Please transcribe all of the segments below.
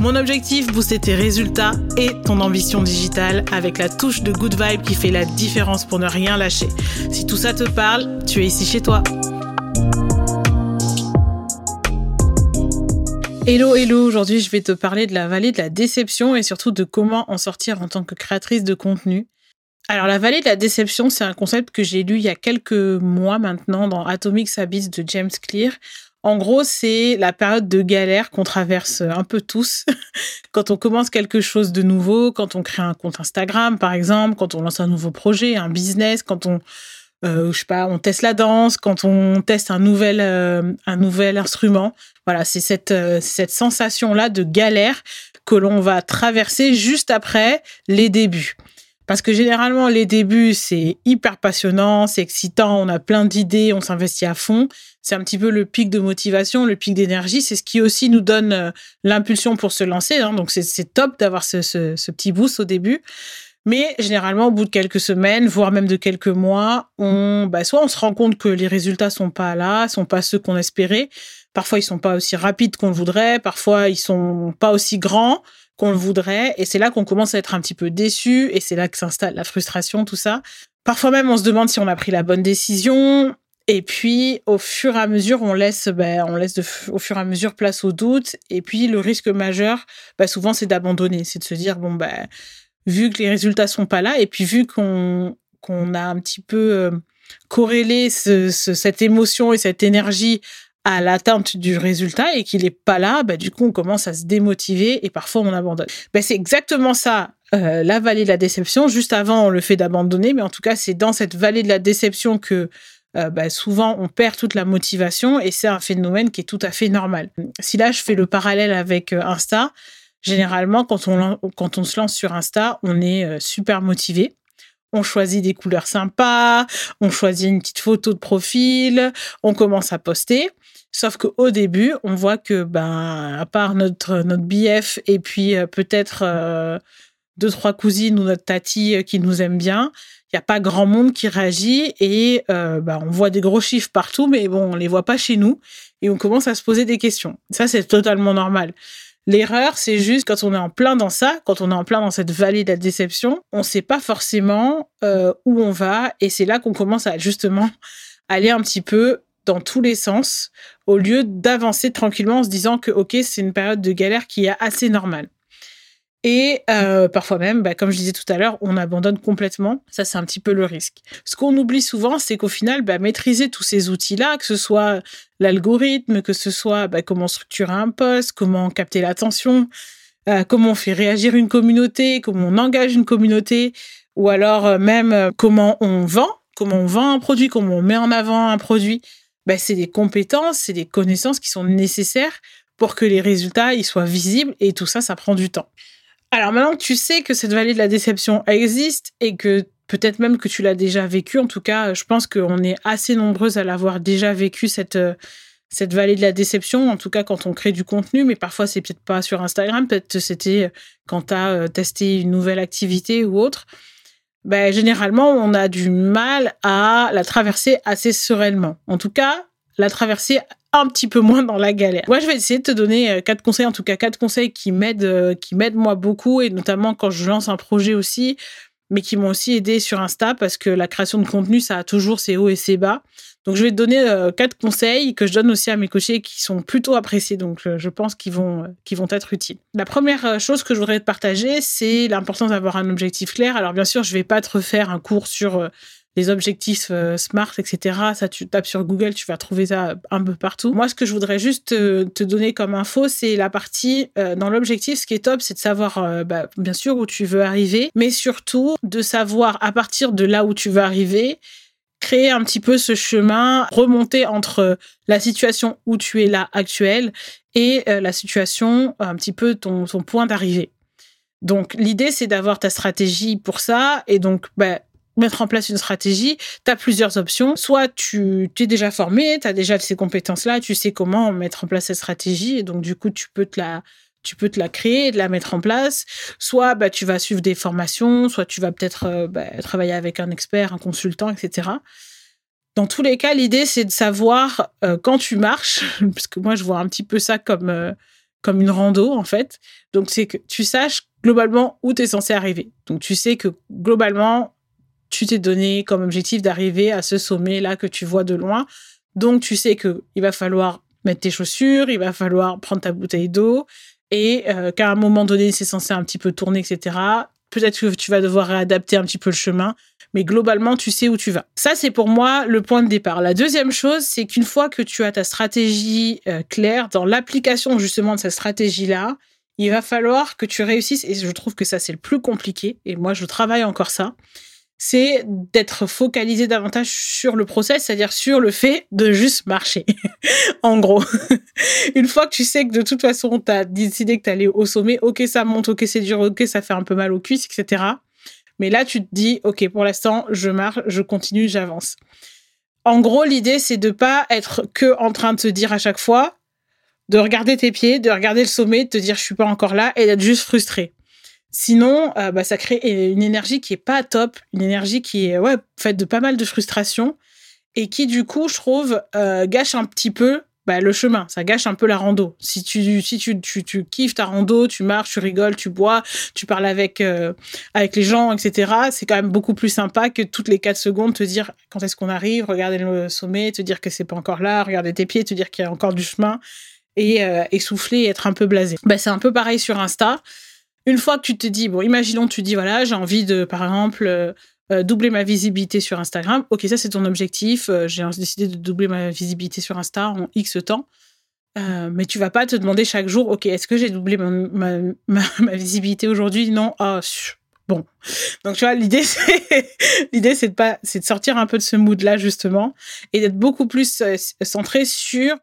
Mon objectif, booster tes résultats et ton ambition digitale avec la touche de good vibe qui fait la différence pour ne rien lâcher. Si tout ça te parle, tu es ici chez toi. Hello, hello, aujourd'hui je vais te parler de la vallée de la déception et surtout de comment en sortir en tant que créatrice de contenu. Alors la vallée de la déception, c'est un concept que j'ai lu il y a quelques mois maintenant dans Atomic Habits de James Clear. En gros, c'est la période de galère qu'on traverse un peu tous quand on commence quelque chose de nouveau, quand on crée un compte Instagram, par exemple, quand on lance un nouveau projet, un business, quand on, euh, je sais pas, on teste la danse, quand on teste un nouvel, euh, un nouvel instrument. Voilà, c'est cette, euh, cette sensation-là de galère que l'on va traverser juste après les débuts. Parce que généralement, les débuts, c'est hyper passionnant, c'est excitant, on a plein d'idées, on s'investit à fond. C'est un petit peu le pic de motivation, le pic d'énergie. C'est ce qui aussi nous donne euh, l'impulsion pour se lancer. Hein. Donc, c'est top d'avoir ce, petit boost au début. Mais généralement, au bout de quelques semaines, voire même de quelques mois, on, bah, soit on se rend compte que les résultats sont pas là, sont pas ceux qu'on espérait. Parfois, ils sont pas aussi rapides qu'on le voudrait. Parfois, ils sont pas aussi grands qu'on le voudrait. Et c'est là qu'on commence à être un petit peu déçu. Et c'est là que s'installe la frustration, tout ça. Parfois même, on se demande si on a pris la bonne décision. Et puis, au fur et à mesure, on laisse, ben, on laisse au fur et à mesure place au doute. Et puis, le risque majeur, ben, souvent, c'est d'abandonner. C'est de se dire, bon, ben, vu que les résultats sont pas là, et puis vu qu'on qu'on a un petit peu euh, corrélé cette émotion et cette énergie à l'atteinte du résultat et qu'il n'est pas là, bah, du coup, on commence à se démotiver et parfois on abandonne. Bah, c'est exactement ça, euh, la vallée de la déception. Juste avant le fait d'abandonner, mais en tout cas, c'est dans cette vallée de la déception que euh, bah, souvent on perd toute la motivation et c'est un phénomène qui est tout à fait normal. Si là, je fais le parallèle avec euh, Insta, généralement, quand on, quand on se lance sur Insta, on est super motivé on choisit des couleurs sympas, on choisit une petite photo de profil, on commence à poster. Sauf qu'au début, on voit que, ben, à part notre, notre BF et puis euh, peut-être euh, deux, trois cousines ou notre tati euh, qui nous aiment bien, il n'y a pas grand monde qui réagit et ben, on voit des gros chiffres partout, mais bon, on les voit pas chez nous et on commence à se poser des questions. Ça, c'est totalement normal. L'erreur, c'est juste quand on est en plein dans ça, quand on est en plein dans cette vallée de la déception, on ne sait pas forcément euh, où on va et c'est là qu'on commence à justement aller un petit peu dans tous les sens au lieu d'avancer tranquillement en se disant que ok c'est une période de galère qui est assez normale. Et euh, parfois même, bah, comme je disais tout à l'heure, on abandonne complètement. Ça, c'est un petit peu le risque. Ce qu'on oublie souvent, c'est qu'au final, bah, maîtriser tous ces outils-là, que ce soit l'algorithme, que ce soit bah, comment structurer un poste, comment capter l'attention, euh, comment on fait réagir une communauté, comment on engage une communauté, ou alors euh, même comment on vend, comment on vend un produit, comment on met en avant un produit. C'est des compétences, c'est des connaissances qui sont nécessaires pour que les résultats soient visibles et tout ça, ça prend du temps. Alors maintenant que tu sais que cette vallée de la déception existe et que peut-être même que tu l'as déjà vécu, en tout cas, je pense qu'on est assez nombreuses à l'avoir déjà vécu cette euh, cette vallée de la déception, en tout cas quand on crée du contenu, mais parfois c'est peut-être pas sur Instagram, peut-être c'était quand tu as euh, testé une nouvelle activité ou autre. Ben, généralement, on a du mal à la traverser assez sereinement. En tout cas, la traverser un petit peu moins dans la galère. Moi, je vais essayer de te donner euh, quatre conseils, en tout cas quatre conseils qui m'aident, euh, qui m'aident moi beaucoup, et notamment quand je lance un projet aussi, mais qui m'ont aussi aidé sur Insta parce que la création de contenu, ça a toujours ses hauts et ses bas. Donc, je vais te donner euh, quatre conseils que je donne aussi à mes coachés qui sont plutôt appréciés. Donc, je pense qu'ils vont, vont être utiles. La première chose que je voudrais te partager, c'est l'importance d'avoir un objectif clair. Alors, bien sûr, je vais pas te refaire un cours sur les objectifs euh, SMART, etc. Ça, tu tapes sur Google, tu vas trouver ça un peu partout. Moi, ce que je voudrais juste te, donner comme info, c'est la partie euh, dans l'objectif. Ce qui est top, c'est de savoir, euh, bah, bien sûr, où tu veux arriver, mais surtout de savoir à partir de là où tu veux arriver, créer un petit peu ce chemin, remonter entre la situation où tu es là actuelle et la situation, un petit peu ton, ton point d'arrivée. Donc, l'idée, c'est d'avoir ta stratégie pour ça. Et donc, bah, mettre en place une stratégie, tu as plusieurs options. Soit tu t'es déjà formé, tu as déjà ces compétences-là, tu sais comment mettre en place cette stratégie. Et donc, du coup, tu peux te la, tu peux te la créer, de la mettre en place. Soit bah, tu vas suivre des formations, soit tu vas peut-être euh, bah, travailler avec un expert, un consultant, etc. Dans tous les cas, l'idée, c'est de savoir euh, quand tu marches, parce que moi, je vois un petit peu ça comme, euh, comme une rando, en fait. Donc, c'est que tu saches globalement où tu es censé arriver. Donc, tu sais que globalement, tu t'es donné comme objectif d'arriver à ce sommet-là que tu vois de loin. Donc, tu sais qu'il va falloir mettre tes chaussures, il va falloir prendre ta bouteille d'eau, et euh, qu'à un moment donné, c'est censé un petit peu tourner, etc. Peut-être que tu vas devoir réadapter un petit peu le chemin, mais globalement, tu sais où tu vas. Ça, c'est pour moi le point de départ. La deuxième chose, c'est qu'une fois que tu as ta stratégie euh, claire, dans l'application justement de cette stratégie-là, il va falloir que tu réussisses, et je trouve que ça, c'est le plus compliqué, et moi, je travaille encore ça, c'est d'être focalisé davantage sur le process, c'est-à-dire sur le fait de juste marcher. en gros, une fois que tu sais que de toute façon, tu as décidé que tu allais au sommet, ok, ça monte, ok, c'est dur, ok, ça fait un peu mal aux cuisses, etc. Mais là, tu te dis, ok, pour l'instant, je marche, je continue, j'avance. En gros, l'idée, c'est de pas être que en train de te dire à chaque fois, de regarder tes pieds, de regarder le sommet, de te dire je suis pas encore là et d'être juste frustré. Sinon, euh, bah, ça crée une énergie qui est pas top, une énergie qui est ouais, faite de pas mal de frustration et qui, du coup, je trouve, euh, gâche un petit peu bah, le chemin. Ça gâche un peu la rando. Si tu, si tu, tu, tu kiffes ta rando, tu marches, tu rigoles, tu bois, tu parles avec, euh, avec les gens, etc., c'est quand même beaucoup plus sympa que toutes les 4 secondes te dire quand est-ce qu'on arrive, regarder le sommet, te dire que c'est pas encore là, regarder tes pieds, te dire qu'il y a encore du chemin et essouffler et être un peu blasé. Bah, c'est un peu pareil sur Insta. Une fois que tu te dis, bon, imaginons, tu dis, voilà, j'ai envie de, par exemple, euh, euh, doubler ma visibilité sur Instagram. Ok, ça, c'est ton objectif. Euh, j'ai décidé de doubler ma visibilité sur Insta en X temps. mais tu vas pas te demander chaque jour, ok, est-ce que j'ai doublé ma, ma, visibilité aujourd'hui? Non. Ah, bon. Donc, tu vois, l'idée, c'est, l'idée, c'est de pas, c'est de sortir un peu de ce mood-là, justement, et d'être beaucoup plus centré sur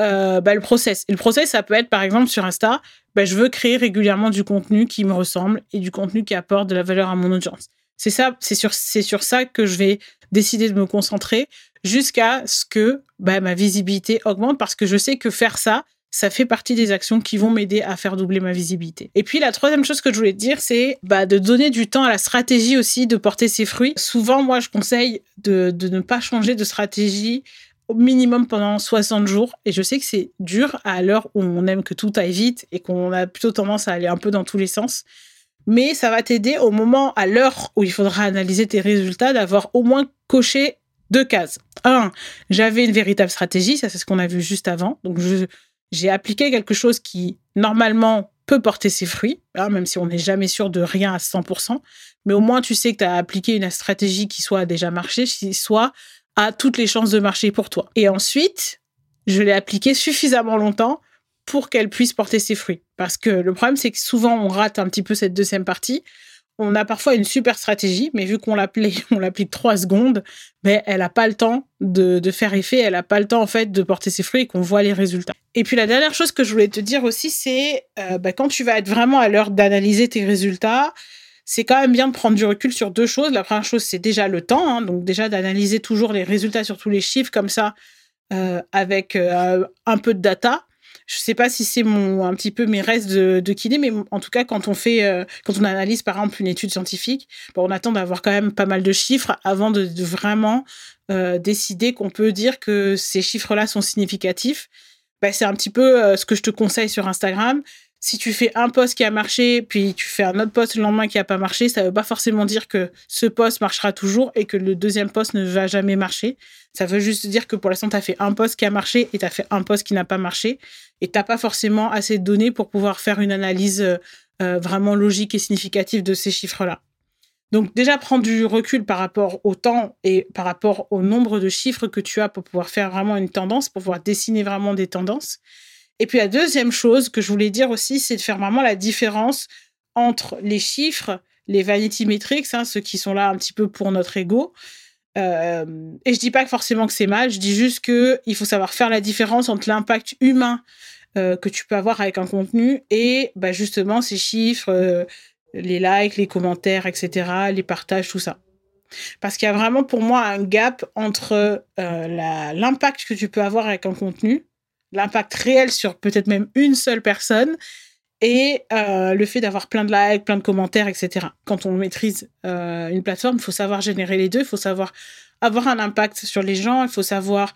euh, bah, le process. Et le process, ça peut être par exemple sur Insta, bah, je veux créer régulièrement du contenu qui me ressemble et du contenu qui apporte de la valeur à mon audience. C'est ça, c'est sur, c'est sur ça que je vais décider de me concentrer jusqu'à ce que bah, ma visibilité augmente parce que je sais que faire ça, ça fait partie des actions qui vont m'aider à faire doubler ma visibilité. Et puis la troisième chose que je voulais te dire, c'est de donner du temps à la stratégie aussi de porter ses fruits. Souvent, moi, je conseille de, de ne pas changer de stratégie au minimum pendant 60 jours. Et je sais que c'est dur à l'heure où on aime que tout aille vite et qu'on a plutôt tendance à aller un peu dans tous les sens. Mais ça va t'aider au moment, à l'heure où il faudra analyser tes résultats, d'avoir au moins coché deux cases. Un, j'avais une véritable stratégie, ça c'est ce qu'on a vu juste avant. Donc j'ai appliqué quelque chose qui normalement peut porter ses fruits, hein, même si on n'est jamais sûr de rien à 100%. Mais au moins tu sais que tu as appliqué une stratégie qui soit déjà marché, soit toutes les chances de marcher pour toi. Et ensuite, je l'ai appliquée suffisamment longtemps pour qu'elle puisse porter ses fruits. Parce que le problème, c'est que souvent, on rate un petit peu cette deuxième partie. On a parfois une super stratégie, mais vu qu'on l'applique, trois secondes, mais elle n'a pas le temps de, faire effet, elle n'a pas le temps en fait de porter ses fruits et qu'on voit les résultats. Et puis la dernière chose que je voulais te dire aussi, c'est euh, bah, quand tu vas être vraiment à l'heure d'analyser tes résultats, c'est quand même bien de prendre du recul sur deux choses. La première chose, c'est déjà le temps, hein. donc déjà d'analyser toujours les résultats sur tous les chiffres comme ça, euh, avec euh, un peu de data. Je sais pas si c'est mon un petit peu mes restes de, de kiné, mais en tout cas quand on fait euh, quand on analyse par exemple une étude scientifique, on attend d'avoir quand même pas mal de chiffres avant de, vraiment décider qu'on peut dire que ces chiffres-là sont significatifs. Bah, c'est un petit peu ce que je te conseille sur Instagram si tu fais un post qui a marché, puis tu fais un autre post le lendemain qui n'a pas marché, ça ne veut pas forcément dire que ce post marchera toujours et que le deuxième post ne va jamais marcher. Ça veut juste dire que pour l'instant, tu as fait un post qui a marché et tu as fait un post qui n'a pas marché. Et tu n'as pas forcément assez de données pour pouvoir faire une analyse euh, vraiment logique et significative de ces chiffres-là. Donc déjà, prendre du recul par rapport au temps et par rapport au nombre de chiffres que tu as pour pouvoir faire vraiment une tendance, pour pouvoir dessiner vraiment des tendances. Et puis la deuxième chose que je voulais dire aussi, c'est de faire vraiment la différence entre les chiffres, les vanity metrics, hein, ceux qui sont là un petit peu pour notre ego. Euh, et je dis pas forcément que c'est mal, je dis juste que il faut savoir faire la différence entre l'impact humain euh, que tu peux avoir avec un contenu et bah, justement ces chiffres, euh, les likes, les commentaires, etc., les partages, tout ça. Parce qu'il y a vraiment pour moi un gap entre l'impact que tu peux avoir avec un contenu, l'impact réel sur peut-être même une seule personne, et euh, le fait d'avoir plein de likes, plein de commentaires, etc. Quand on maîtrise euh, une plateforme, il faut savoir générer les deux, il faut savoir avoir un impact sur les gens, il faut savoir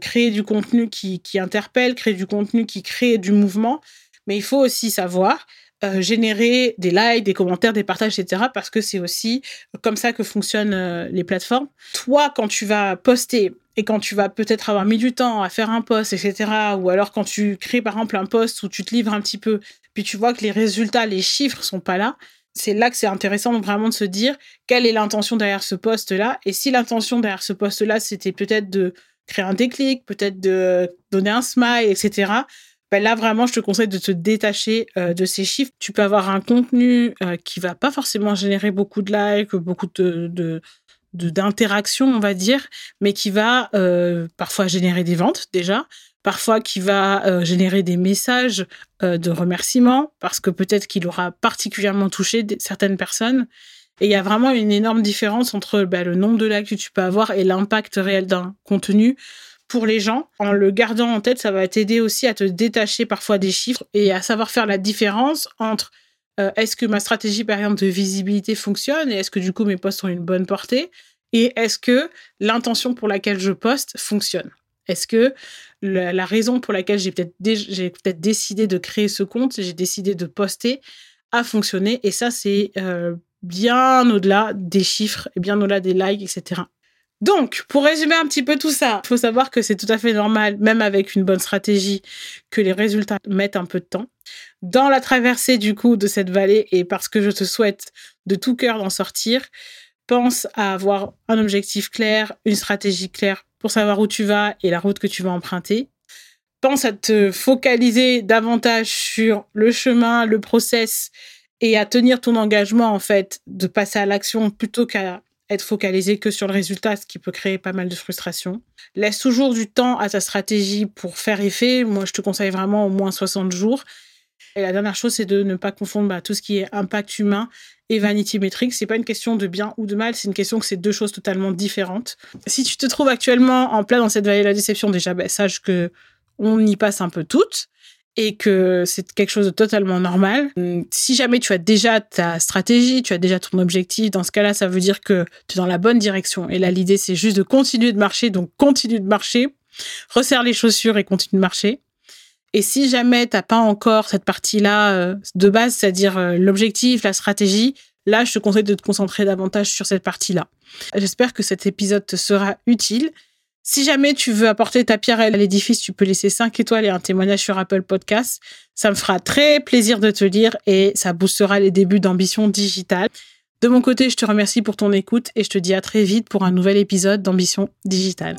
créer du contenu qui interpelle, créer du contenu qui crée du mouvement, mais il faut aussi savoir euh, générer des likes, des commentaires, des partages, etc. Parce que c'est aussi comme ça que fonctionnent euh, les plateformes. Toi, quand tu vas poster et quand tu vas peut-être avoir mis du temps à faire un post, etc. Ou alors quand tu crées par exemple un post où tu te livres un petit peu, puis tu vois que les résultats, les chiffres sont pas là. C'est là que c'est intéressant vraiment de se dire quelle est l'intention derrière ce post-là. Et si l'intention derrière ce post-là, c'était peut-être de créer un déclic, peut-être de donner un smile, etc ben là vraiment je te conseille de te détacher euh, de ces chiffres. Tu peux avoir un contenu euh, qui va pas forcément générer beaucoup de likes, beaucoup de, d'interaction, on va dire, mais qui va euh, parfois générer des ventes déjà, parfois qui va générer des messages de remerciement parce que peut-être qu'il aura particulièrement touché certaines personnes. Et il y a vraiment une énorme différence entre ben, le nombre de likes que tu peux avoir et l'impact réel d'un contenu pour les gens. En le gardant en tête, ça va t'aider aussi à te détacher parfois des chiffres et à savoir faire la différence entre euh, est-ce que ma stratégie, par exemple, de visibilité fonctionne et est-ce que du coup mes posts ont une bonne portée et est-ce que l'intention pour laquelle je poste fonctionne? Est-ce que la, raison pour laquelle j'ai peut-être peut décidé de créer ce compte, j'ai décidé de poster, a fonctionné et ça c'est euh, bien au-delà des chiffres et bien au-delà des likes, etc. Donc, pour résumer un petit peu tout ça, il faut savoir que c'est tout à fait normal, même avec une bonne stratégie, que les résultats mettent un peu de temps. Dans la traversée du coup de cette vallée, et parce que je te souhaite de tout cœur d'en sortir, pense à avoir un objectif clair, une stratégie claire pour savoir où tu vas et la route que tu vas emprunter. Pense à te focaliser davantage sur le chemin, le process et à tenir ton engagement en fait de passer à l'action plutôt qu'à être focalisé que sur le résultat, ce qui peut créer pas mal de frustration. Laisse toujours du temps à ta stratégie pour faire effet. Moi, je te conseille vraiment au moins 60 jours. Et la dernière chose, c'est de ne pas confondre bah, tout ce qui est impact humain et vanity metrics. C'est pas une question de bien ou de mal, c'est une question que c'est deux choses totalement différentes. Si tu te trouves actuellement en plein dans cette vallée de la déception, déjà, bah, sache que on y passe un peu toutes et que c'est quelque chose de totalement normal. Si jamais tu as déjà ta stratégie, tu as déjà ton objectif, dans ce cas-là, ça veut dire que tu es dans la bonne direction. Et là, l'idée, c'est juste de continuer de marcher. Donc, continue de marcher, resserre les chaussures et continue de marcher. Et si jamais tu n'as pas encore cette partie-là euh, de base, c'est-à-dire euh, l'objectif, la stratégie, là, je te conseille de te concentrer davantage sur cette partie-là. J'espère que cet épisode te sera utile. Si jamais tu veux apporter ta pierre à l'édifice, tu peux laisser 5 étoiles et un témoignage sur Apple Podcasts. Ça me fera très plaisir de te lire et ça boostera les débuts d'ambition digitale. De mon côté, je te remercie pour ton écoute et je te dis à très vite pour un nouvel épisode d'Ambition digitale.